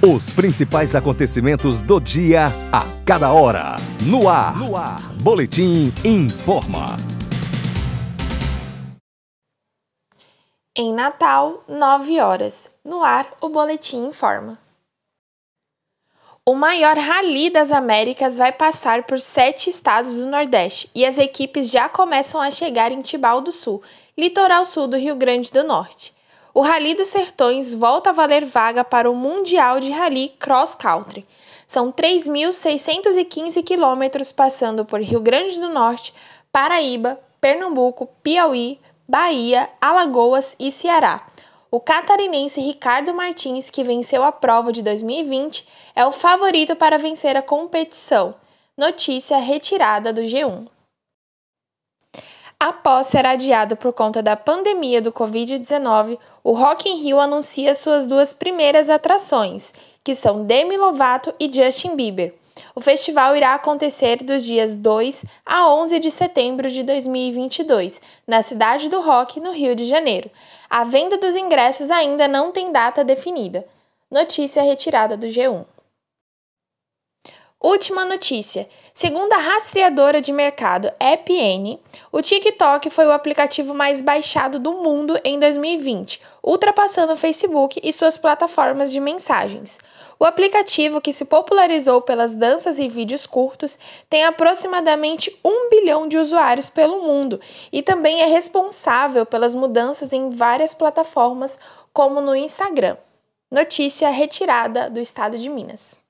Os principais acontecimentos do dia a cada hora. No ar. No ar. Boletim Informa. Em Natal, 9 horas. No ar, o Boletim Informa. O maior rally das Américas vai passar por sete estados do Nordeste e as equipes já começam a chegar em Tibau do Sul, litoral sul do Rio Grande do Norte o Rally dos Sertões volta a valer vaga para o Mundial de Rally Cross Country. São 3.615 quilômetros passando por Rio Grande do Norte, Paraíba, Pernambuco, Piauí, Bahia, Alagoas e Ceará. O catarinense Ricardo Martins, que venceu a prova de 2020, é o favorito para vencer a competição. Notícia retirada do G1. Após ser adiado por conta da pandemia do Covid-19, o Rock in Rio anuncia suas duas primeiras atrações, que são Demi Lovato e Justin Bieber. O festival irá acontecer dos dias 2 a 11 de setembro de 2022, na Cidade do Rock, no Rio de Janeiro. A venda dos ingressos ainda não tem data definida. Notícia retirada do G1. Última notícia: segundo a rastreadora de mercado EPN, o TikTok foi o aplicativo mais baixado do mundo em 2020, ultrapassando o Facebook e suas plataformas de mensagens. O aplicativo, que se popularizou pelas danças e vídeos curtos, tem aproximadamente um bilhão de usuários pelo mundo e também é responsável pelas mudanças em várias plataformas, como no Instagram. Notícia retirada do estado de Minas.